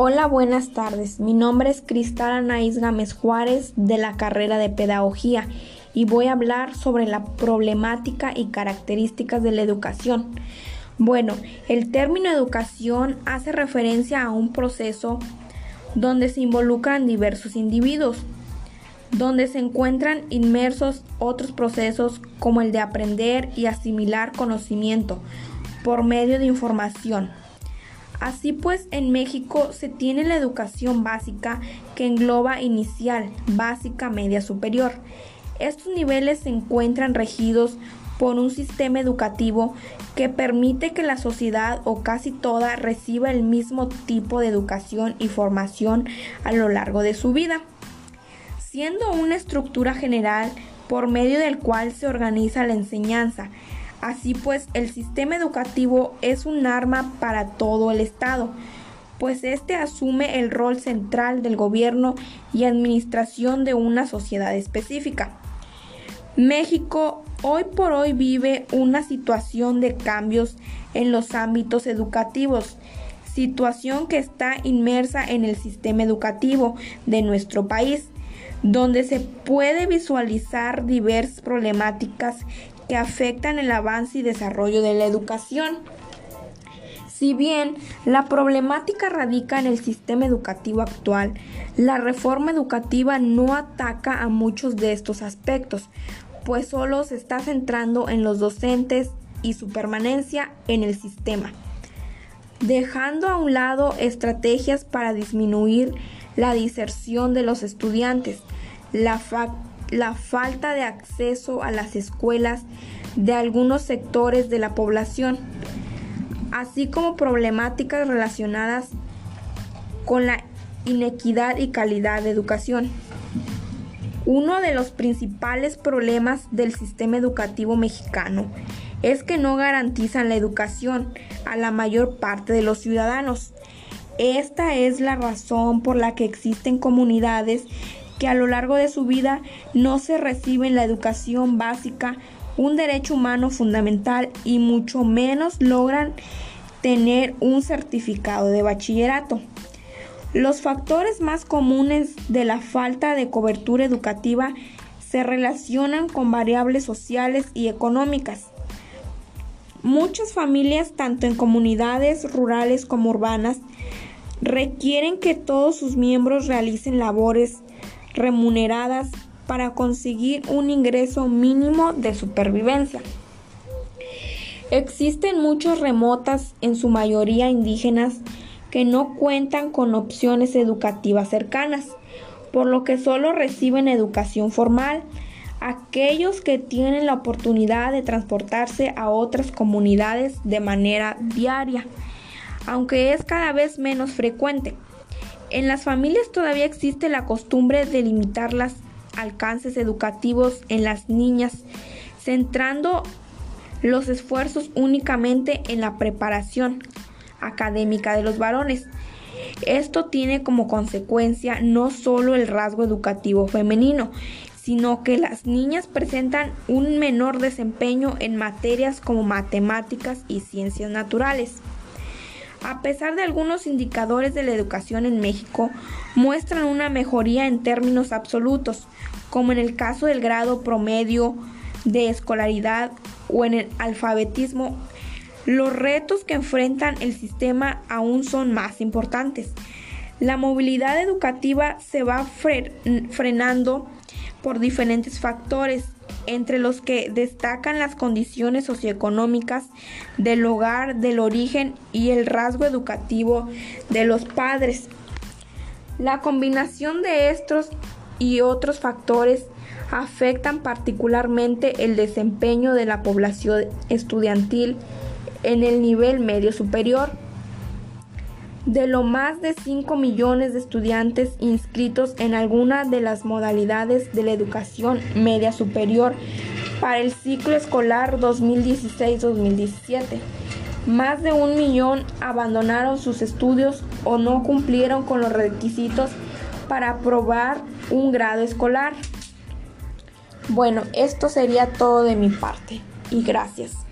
Hola, buenas tardes. Mi nombre es Cristal Anaís Gámez Juárez de la carrera de Pedagogía y voy a hablar sobre la problemática y características de la educación. Bueno, el término educación hace referencia a un proceso donde se involucran diversos individuos, donde se encuentran inmersos otros procesos como el de aprender y asimilar conocimiento por medio de información. Así pues, en México se tiene la educación básica que engloba inicial, básica, media, superior. Estos niveles se encuentran regidos por un sistema educativo que permite que la sociedad o casi toda reciba el mismo tipo de educación y formación a lo largo de su vida, siendo una estructura general por medio del cual se organiza la enseñanza, Así pues, el sistema educativo es un arma para todo el Estado, pues éste asume el rol central del gobierno y administración de una sociedad específica. México hoy por hoy vive una situación de cambios en los ámbitos educativos, situación que está inmersa en el sistema educativo de nuestro país, donde se puede visualizar diversas problemáticas que afectan el avance y desarrollo de la educación. Si bien la problemática radica en el sistema educativo actual, la reforma educativa no ataca a muchos de estos aspectos, pues solo se está centrando en los docentes y su permanencia en el sistema, dejando a un lado estrategias para disminuir la diserción de los estudiantes, la, la falta de acceso a las escuelas de algunos sectores de la población, así como problemáticas relacionadas con la inequidad y calidad de educación. Uno de los principales problemas del sistema educativo mexicano es que no garantizan la educación a la mayor parte de los ciudadanos. Esta es la razón por la que existen comunidades que a lo largo de su vida no se reciben la educación básica, un derecho humano fundamental y mucho menos logran tener un certificado de bachillerato. Los factores más comunes de la falta de cobertura educativa se relacionan con variables sociales y económicas. Muchas familias, tanto en comunidades rurales como urbanas, requieren que todos sus miembros realicen labores remuneradas para conseguir un ingreso mínimo de supervivencia. Existen muchos remotas, en su mayoría indígenas, que no cuentan con opciones educativas cercanas, por lo que solo reciben educación formal. Aquellos que tienen la oportunidad de transportarse a otras comunidades de manera diaria, aunque es cada vez menos frecuente. En las familias todavía existe la costumbre de limitar los alcances educativos en las niñas, centrando los esfuerzos únicamente en la preparación académica de los varones. Esto tiene como consecuencia no solo el rasgo educativo femenino, sino que las niñas presentan un menor desempeño en materias como matemáticas y ciencias naturales. A pesar de algunos indicadores de la educación en México, muestran una mejoría en términos absolutos, como en el caso del grado promedio de escolaridad o en el alfabetismo, los retos que enfrentan el sistema aún son más importantes. La movilidad educativa se va frenando por diferentes factores entre los que destacan las condiciones socioeconómicas del hogar, del origen y el rasgo educativo de los padres. La combinación de estos y otros factores afectan particularmente el desempeño de la población estudiantil en el nivel medio superior de lo más de 5 millones de estudiantes inscritos en alguna de las modalidades de la educación media superior para el ciclo escolar 2016-2017. Más de un millón abandonaron sus estudios o no cumplieron con los requisitos para aprobar un grado escolar. Bueno, esto sería todo de mi parte y gracias.